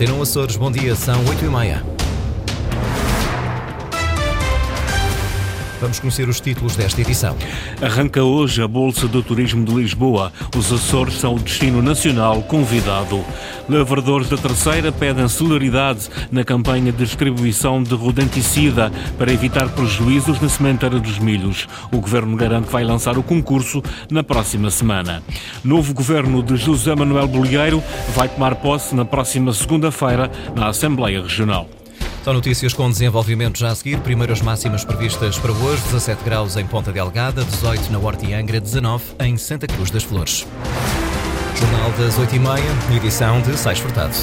Antena Açores, bom dia, são 8 e meia. Vamos conhecer os títulos desta edição. Arranca hoje a Bolsa do Turismo de Lisboa. Os Açores são o destino nacional convidado. Lavradores da Terceira pedem celeridade na campanha de distribuição de rodenticida para evitar prejuízos na sementeira dos milhos. O Governo garante que vai lançar o concurso na próxima semana. Novo Governo de José Manuel Bolieiro vai tomar posse na próxima segunda-feira na Assembleia Regional. São notícias com desenvolvimento já a seguir. Primeiras máximas previstas para hoje: 17 graus em Ponta Delgada, 18 na Horta e Angra, 19 em Santa Cruz das Flores. Jornal das 8h30, edição de Sais Furtado.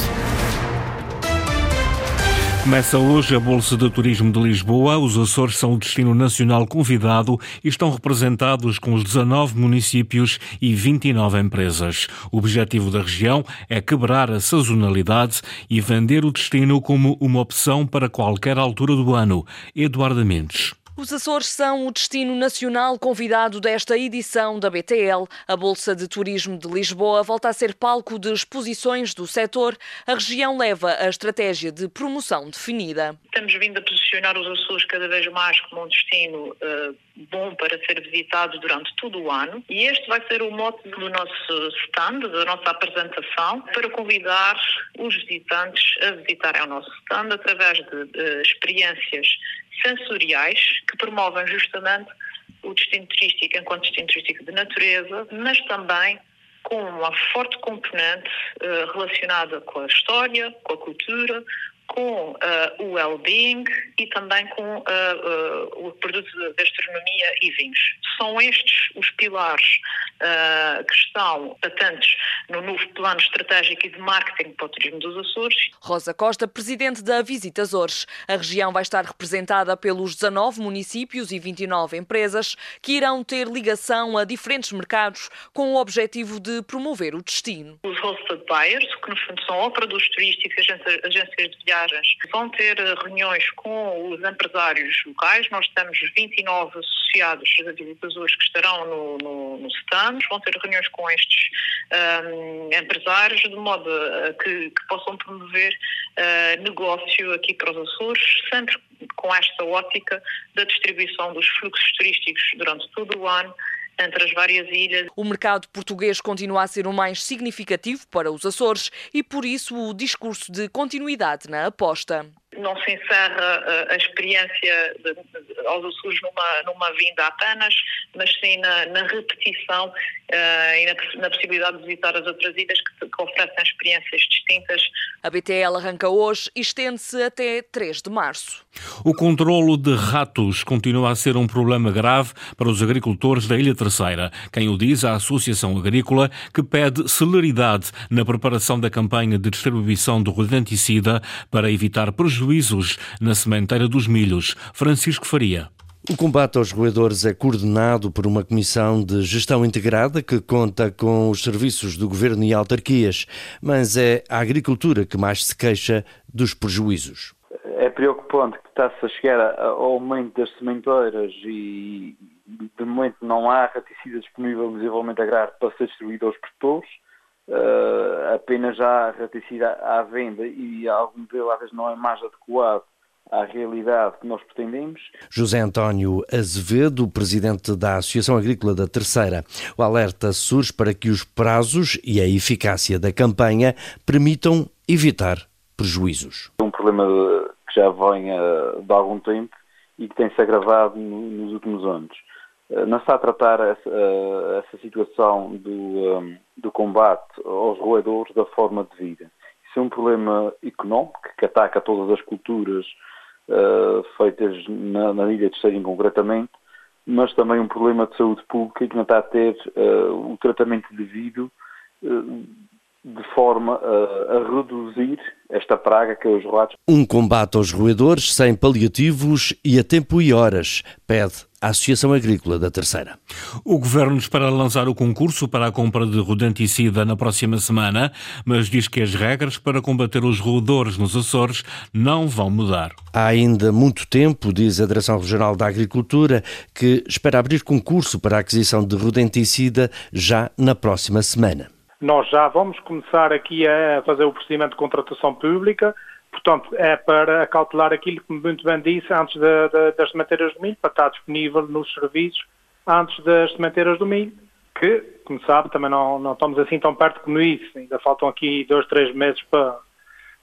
Começa hoje a Bolsa de Turismo de Lisboa. Os Açores são o destino nacional convidado e estão representados com os 19 municípios e 29 empresas. O objetivo da região é quebrar a sazonalidade e vender o destino como uma opção para qualquer altura do ano. Eduardo Mendes. Os Açores são o destino nacional convidado desta edição da BTL. A Bolsa de Turismo de Lisboa volta a ser palco de exposições do setor. A região leva a estratégia de promoção definida. Estamos vindo a posicionar os Açores cada vez mais como um destino uh, bom para ser visitado durante todo o ano e este vai ser o mote do nosso stand, da nossa apresentação, para convidar os visitantes a visitarem o nosso stand através de, de experiências sensoriais que promovem justamente o destino turístico enquanto destino turístico de natureza, mas também com uma forte componente uh, relacionada com a história, com a cultura, com uh, o well-being e também com uh, o produto de gastronomia e vinhos. São estes os pilares que estão patentes no novo plano estratégico e de marketing para o turismo dos Açores. Rosa Costa, presidente da Visita Açores. A região vai estar representada pelos 19 municípios e 29 empresas que irão ter ligação a diferentes mercados com o objetivo de promover o destino. Os hosted buyers, que no fundo são operadores turísticos, agências de viagens vão ter reuniões com os empresários locais. Nós temos 29 associados visitadores que estarão no, no, no. Vão ter reuniões com estes um, empresários de modo a que, que possam promover uh, negócio aqui para os Açores, sempre com esta ótica da distribuição dos fluxos turísticos durante todo o ano entre as várias ilhas. O mercado português continua a ser o mais significativo para os Açores e, por isso, o discurso de continuidade na aposta não se encerra uh, a experiência de, de, aos Açores numa, numa vinda apenas, mas sim na, na repetição uh, e na, na, possibilidade de visitar as outras ilhas que, que, oferecem experiências distintas. A BTL arranca hoje e estende-se até 3 de março. O controlo de ratos continua a ser um problema grave para os agricultores da Ilha Terceira. Quem o diz, a Associação Agrícola, que pede celeridade na preparação da campanha de distribuição do rodenticida para evitar prejuízos prejuízos na sementeira dos milhos. Francisco Faria. O combate aos roedores é coordenado por uma comissão de gestão integrada que conta com os serviços do governo e autarquias, mas é a agricultura que mais se queixa dos prejuízos. É preocupante que está-se a chegar ao aumento das sementeiras e de momento não há raticida disponível no desenvolvimento agrário para ser distribuído aos produtores uh, apenas já raticida à venda e algum dele às vezes não é mais adequado à realidade que nós pretendemos. José António Azevedo, presidente da Associação Agrícola da Terceira. O alerta surge para que os prazos e a eficácia da campanha permitam evitar prejuízos. É um problema que já vem uh, de algum tempo e que tem-se agravado nos últimos anos. Uh, não está a tratar essa, uh, essa situação do, um, do combate aos roedores da forma de vida. Isso é um problema económico que ataca todas as culturas uh, feitas na, na Ilha de Seirim concretamente, mas também um problema de saúde pública que não está a ter uh, o tratamento devido uh, de forma a, a, reduzir esta praga que é os ratos. Um combate aos roedores sem paliativos e a tempo e horas, pede a Associação Agrícola da Terceira. O Governo espera lançar o concurso para a compra de rodenticida na próxima semana, mas diz que as regras para combater os roedores nos Açores não vão mudar. Há ainda muito tempo, diz a Direção Regional da Agricultura, que espera abrir concurso para a aquisição de rodenticida já na próxima semana. Nós já vamos começar aqui a fazer o procedimento de contratação pública, portanto, é para acautelar aquilo que muito bem disse antes de, de, das sementeiras do milho, para estar disponível nos serviços antes das sementeiras do milho, que, como sabe, também não, não estamos assim tão perto como isso. Ainda faltam aqui dois, três meses para,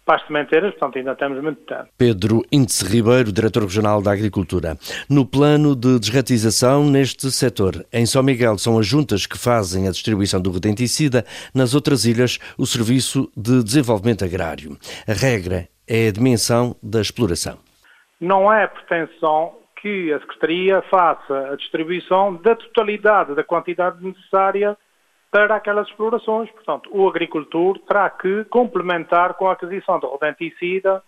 para as sementeiras, portanto ainda temos muito tempo. Pedro Índice Ribeiro, Diretor Regional da Agricultura. No plano de desratização neste setor, em São Miguel são as juntas que fazem a distribuição do redenticida, nas outras ilhas o Serviço de Desenvolvimento Agrário. A regra é a dimensão da exploração. Não é pretensão que a Secretaria faça a distribuição da totalidade da quantidade necessária para aquelas explorações. Portanto, o agricultor terá que complementar com a aquisição de rodenticida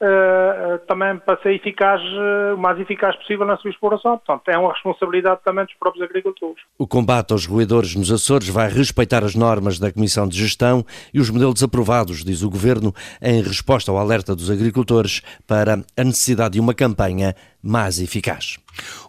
uh, também para ser eficaz, uh, o mais eficaz possível na sua exploração. Portanto, é uma responsabilidade também dos próprios agricultores. O combate aos roedores nos Açores vai respeitar as normas da Comissão de Gestão e os modelos aprovados, diz o Governo, em resposta ao alerta dos agricultores para a necessidade de uma campanha mais eficaz.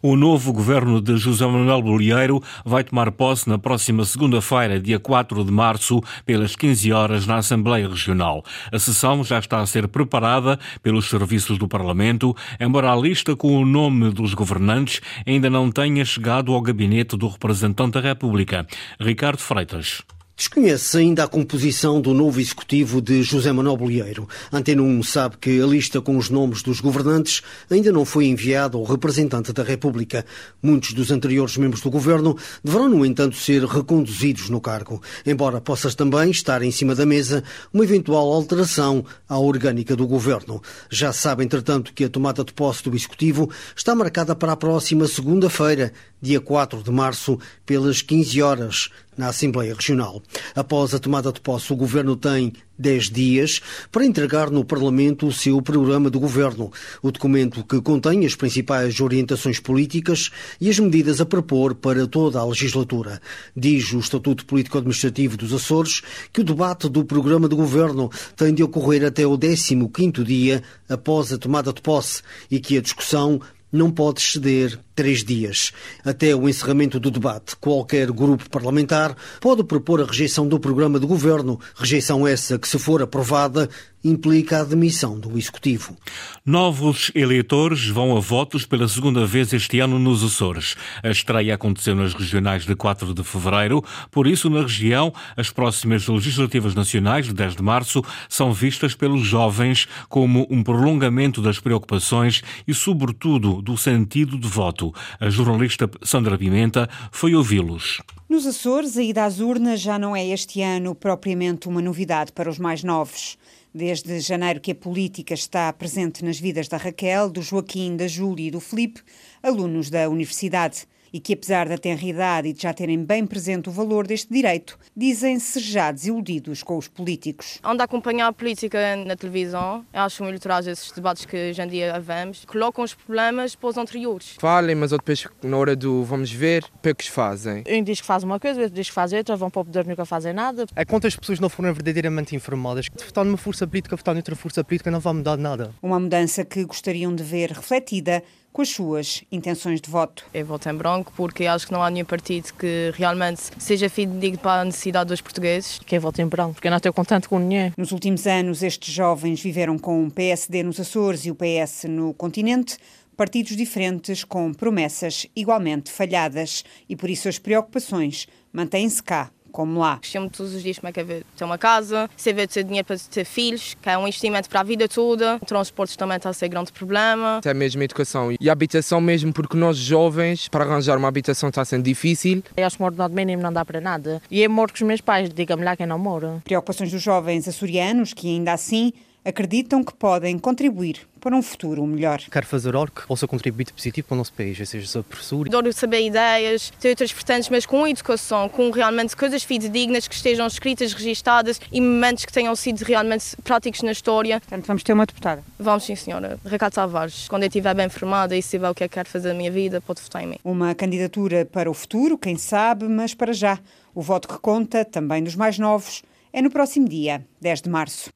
O novo governo de José Manuel Bolieiro vai tomar posse na próxima segunda-feira, dia 4 de março, pelas 15 horas, na Assembleia Regional. A sessão já está a ser preparada pelos serviços do Parlamento, embora a lista com o nome dos governantes ainda não tenha chegado ao gabinete do representante da República, Ricardo Freitas. Desconhece ainda a composição do novo executivo de José Manuel Bolieiro. Antena 1 sabe que a lista com os nomes dos governantes ainda não foi enviada ao representante da República. Muitos dos anteriores membros do governo deverão, no entanto, ser reconduzidos no cargo, embora possa também estar em cima da mesa uma eventual alteração à orgânica do governo. Já sabe, entretanto, que a tomada de posse do executivo está marcada para a próxima segunda-feira, dia 4 de março, pelas 15 horas na Assembleia Regional. Após a tomada de posse, o Governo tem 10 dias para entregar no Parlamento o seu programa de governo, o documento que contém as principais orientações políticas e as medidas a propor para toda a legislatura. Diz o Estatuto Político-Administrativo dos Açores que o debate do programa de governo tem de ocorrer até o 15º dia após a tomada de posse e que a discussão não pode exceder três dias. Até o encerramento do debate, qualquer grupo parlamentar pode propor a rejeição do programa de governo, rejeição essa que, se for aprovada, implica a demissão do Executivo. Novos eleitores vão a votos pela segunda vez este ano nos Açores. A estreia aconteceu nas regionais de 4 de fevereiro, por isso, na região, as próximas legislativas nacionais, de 10 de março, são vistas pelos jovens como um prolongamento das preocupações e, sobretudo, do sentido de voto. A jornalista Sandra Pimenta foi ouvi-los. Nos Açores, a ida às urnas já não é este ano propriamente uma novidade para os mais novos. Desde janeiro que a política está presente nas vidas da Raquel, do Joaquim, da Júlia e do Felipe, alunos da universidade e que, apesar da tenridade e de já terem bem presente o valor deste direito, dizem-se já desiludidos com os políticos. Ando a acompanhar a política na televisão, eu acho muito trágico esses debates que hoje em dia vemos, colocam os problemas para os anteriores. Falem, mas depois, na hora do vamos ver, poucos fazem. Um diz que faz uma coisa, outro diz que faz outra, vão para o poder nunca fazem nada. É quantas pessoas não foram verdadeiramente informadas. De votar numa força política, votar noutra força política não vai mudar nada. Uma mudança que gostariam de ver refletida com as suas intenções de voto. Eu voto em branco porque acho que não há nenhum partido que realmente seja fidedigno para a necessidade dos portugueses. Quem vota em branco, porque eu não estou contente com ninguém. Nos últimos anos, estes jovens viveram com o PSD nos Açores e o PS no continente, partidos diferentes com promessas igualmente falhadas e por isso as preocupações mantêm-se cá como lá. Chamo todos os dias como é que é ter uma casa, se ver ter dinheiro para ter filhos, que é um investimento para a vida toda. O transporte também está a ser grande problema. Até mesmo a educação e a habitação mesmo, porque nós jovens, para arranjar uma habitação está sendo difícil. Eu acho que moro de mínimo não dá para nada. E eu moro com os meus pais, diga-me lá quem não mora. Preocupações dos jovens açorianos que ainda assim acreditam que podem contribuir para um futuro melhor. Quero fazer algo que possa contribuir positivo para o nosso país, ou seja, sou professor. Adoro saber ideias, ter outras vertentes, mas com educação, com realmente coisas fidedignas que estejam escritas, registadas e momentos que tenham sido realmente práticos na história. Portanto, vamos ter uma deputada? Vamos sim, senhora. Ricardo Tavares. Quando eu estiver bem formada e souber o que é que quero fazer da minha vida, pode votar em mim. Uma candidatura para o futuro, quem sabe, mas para já. O voto que conta, também dos mais novos, é no próximo dia, 10 de março.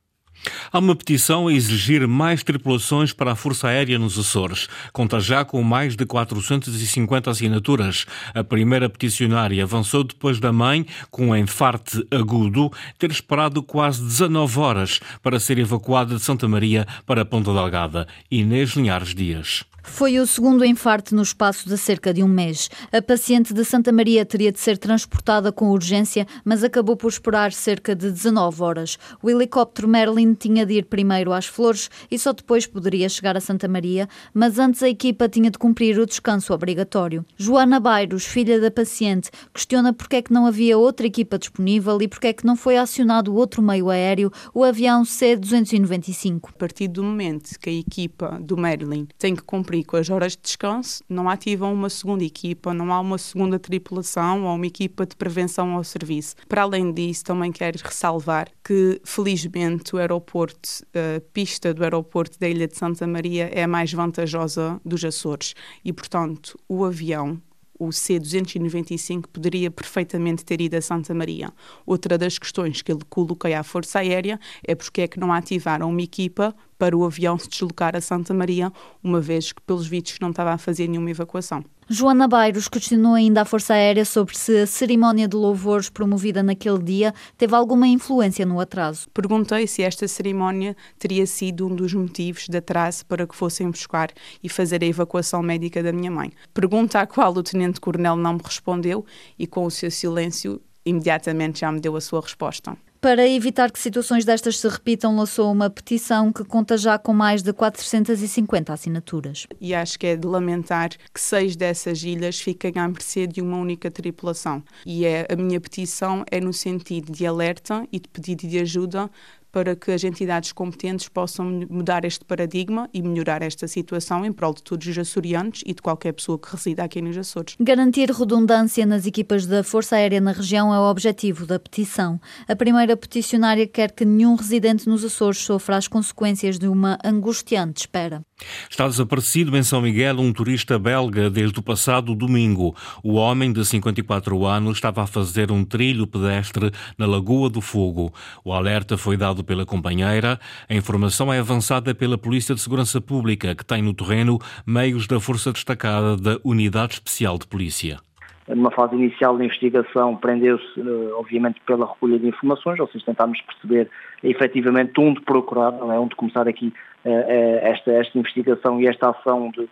Há uma petição a exigir mais tripulações para a Força Aérea nos Açores. Conta já com mais de 450 assinaturas. A primeira peticionária avançou depois da mãe, com um enfarte agudo, ter esperado quase 19 horas para ser evacuada de Santa Maria para Ponta Delgada. Inês Linhares Dias. Foi o segundo infarto no espaço de cerca de um mês. A paciente de Santa Maria teria de ser transportada com urgência, mas acabou por esperar cerca de 19 horas. O helicóptero Merlin tinha de ir primeiro às Flores e só depois poderia chegar a Santa Maria, mas antes a equipa tinha de cumprir o descanso obrigatório. Joana Bairros, filha da paciente, questiona porque é que não havia outra equipa disponível e porque é que não foi acionado outro meio aéreo, o avião C-295. A partir do momento que a equipa do Merlin tem que cumprir cumprir com as horas de descanso, não ativam uma segunda equipa, não há uma segunda tripulação ou uma equipa de prevenção ao serviço. Para além disso, também quero ressalvar que, felizmente, o aeroporto, a pista do aeroporto da Ilha de Santa Maria é a mais vantajosa dos Açores e, portanto, o avião o C-295 poderia perfeitamente ter ido a Santa Maria. Outra das questões que ele coloquei à Força Aérea é porque é que não ativaram uma equipa para o avião se deslocar a Santa Maria, uma vez que, pelos vistos, não estava a fazer nenhuma evacuação. Joana Bairros questionou ainda a Força Aérea sobre se a cerimónia de louvores promovida naquele dia teve alguma influência no atraso. Perguntei se esta cerimónia teria sido um dos motivos de atraso para que fossem buscar e fazer a evacuação médica da minha mãe. Pergunta à qual o Tenente-Coronel não me respondeu e, com o seu silêncio, imediatamente já me deu a sua resposta. Para evitar que situações destas se repitam, lançou uma petição que conta já com mais de 450 assinaturas. E acho que é de lamentar que seis dessas ilhas fiquem à mercê de uma única tripulação. E é, a minha petição é no sentido de alerta e de pedido de ajuda para que as entidades competentes possam mudar este paradigma e melhorar esta situação em prol de todos os açorianos e de qualquer pessoa que resida aqui nos Açores. Garantir redundância nas equipas da Força Aérea na região é o objetivo da petição. A primeira peticionária quer que nenhum residente nos Açores sofra as consequências de uma angustiante espera. Está desaparecido em São Miguel um turista belga desde o passado domingo. O homem de 54 anos estava a fazer um trilho pedestre na Lagoa do Fogo. O alerta foi dado pela companheira. A informação é avançada pela Polícia de Segurança Pública, que tem no terreno meios da Força Destacada da Unidade Especial de Polícia numa fase inicial da investigação, prendeu-se, eh, obviamente, pela recolha de informações, ou seja, tentámos perceber efetivamente onde procurar, é? onde começar aqui esta, esta investigação e esta ação de,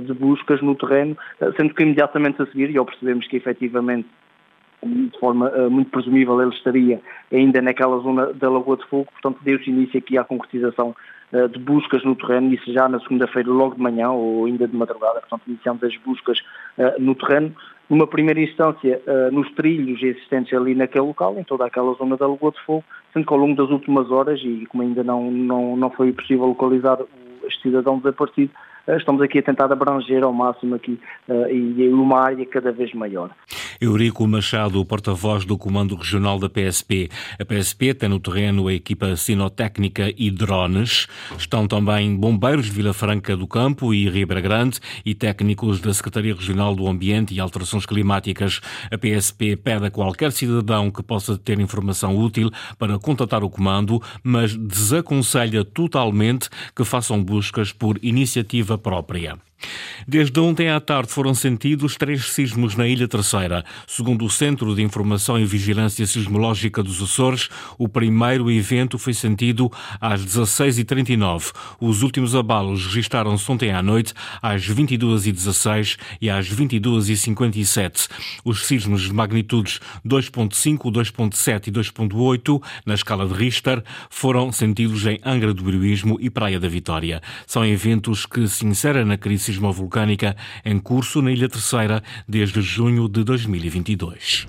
de buscas no terreno, sendo que imediatamente a seguir, e ao percebemos que efetivamente de forma uh, muito presumível ele estaria ainda naquela zona da Lagoa de Fogo, portanto deu-se início aqui à concretização uh, de buscas no terreno, isso já na segunda-feira logo de manhã ou ainda de madrugada, portanto iniciamos as buscas uh, no terreno, numa primeira instância nos trilhos existentes ali naquele local, em toda aquela zona da Lagoa de Fogo, que ao longo das últimas horas, e como ainda não, não, não foi possível localizar este cidadão desaparecido, estamos aqui a tentar abranger ao máximo aqui e uma área cada vez maior. Eurico Machado, porta-voz do Comando Regional da PSP. A PSP tem no terreno a equipa sinotécnica e drones. Estão também bombeiros de Vila Franca do Campo e Ribeira Grande e técnicos da Secretaria Regional do Ambiente e Alterações Climáticas. A PSP pede a qualquer cidadão que possa ter informação útil para contatar o comando, mas desaconselha totalmente que façam buscas por iniciativa própria. Desde ontem à tarde foram sentidos três sismos na Ilha Terceira. Segundo o Centro de Informação e Vigilância Sismológica dos Açores, o primeiro evento foi sentido às 16h39. Os últimos abalos registaram-se ontem à noite às 22h16 e às 22h57. Os sismos de magnitudes 2.5, 2.7 e 2.8 na escala de Richter foram sentidos em Angra do Heroísmo e Praia da Vitória. São eventos que se inserem na crise sismovolcânica em curso na Ilha Terceira desde junho de 2022.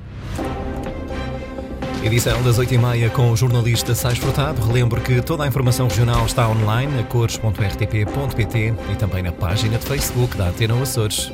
Edição das 8h30 com o jornalista Sais Furtado. Relembro que toda a informação regional está online a cores.rtp.pt e também na página de Facebook da Atena Açores.